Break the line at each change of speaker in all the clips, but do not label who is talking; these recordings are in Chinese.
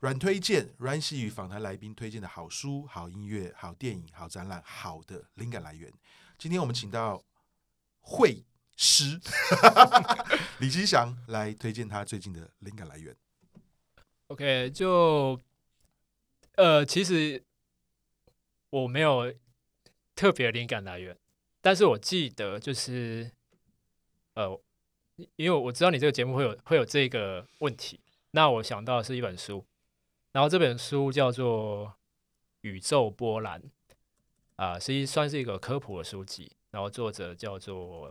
阮推荐，阮玺与访谈来宾推荐的好书、好音乐、好电影、好展览、好的灵感来源。今天我们请到会师 李吉祥来推荐他最近的灵感来源。
OK，就呃，其实我没有特别灵感来源，但是我记得就是呃，因为我知道你这个节目会有会有这个问题，那我想到的是一本书。然后这本书叫做《宇宙波澜》，啊，实际算是一个科普的书籍。然后作者叫做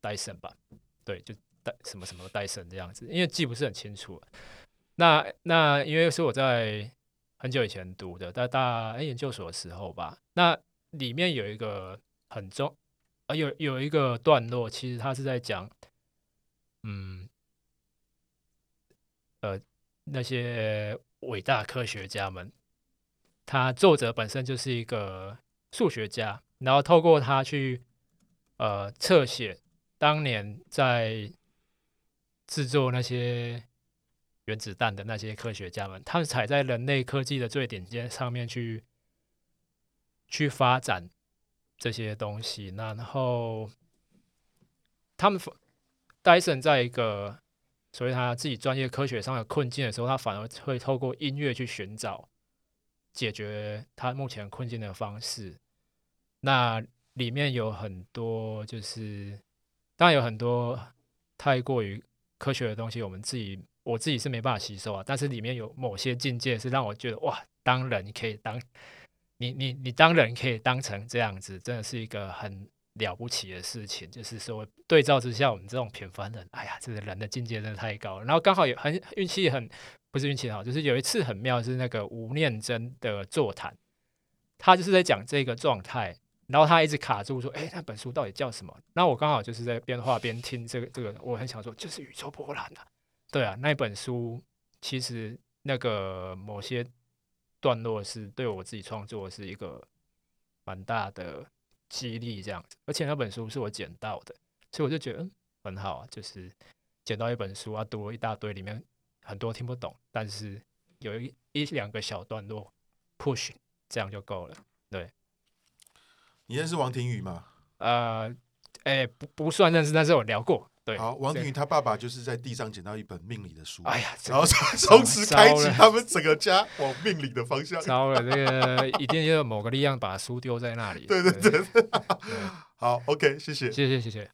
戴森吧，对，就戴什么什么戴森这样子，因为记不是很清楚。那那因为是我在很久以前读的，在大研究所的时候吧。那里面有一个很重啊，有有一个段落，其实他是在讲，嗯，呃，那些。伟大科学家们，他作者本身就是一个数学家，然后透过他去呃侧写当年在制作那些原子弹的那些科学家们，他们踩在人类科技的最顶尖上面去去发展这些东西，然后他们戴森在一个。所以他自己专业科学上的困境的时候，他反而会透过音乐去寻找解决他目前困境的方式。那里面有很多，就是当然有很多太过于科学的东西，我们自己我自己是没办法吸收啊。但是里面有某些境界是让我觉得哇，当人可以当你你你当人可以当成这样子，真的是一个很。了不起的事情，就是说对照之下，我们这种平凡人，哎呀，这个人的境界真的太高了。然后刚好有很运气很不是运气很好，就是有一次很妙，是那个吴念真的座谈，他就是在讲这个状态，然后他一直卡住说，哎，那本书到底叫什么？那我刚好就是在边画边听这个这个，我很想说，就是宇宙波澜啊，对啊，那本书其实那个某些段落是对我自己创作是一个蛮大的。激励这样子，而且那本书是我捡到的，所以我就觉得嗯很好啊，就是捡到一本书啊，读了一大堆，里面很多听不懂，但是有一一两个小段落 push，这样就够了。对，
你认识王庭宇吗？
呃，哎、欸，不不算认识，但是我聊过。对，
好，王庭宇他爸爸就是在地上捡到一本命理的书，
哎呀，
然后从此开启他们整个家往命理的方向。
糟了，这个一定要有某个力量把书丢在那里。
对对对，对好，OK，谢谢，
谢谢，谢谢。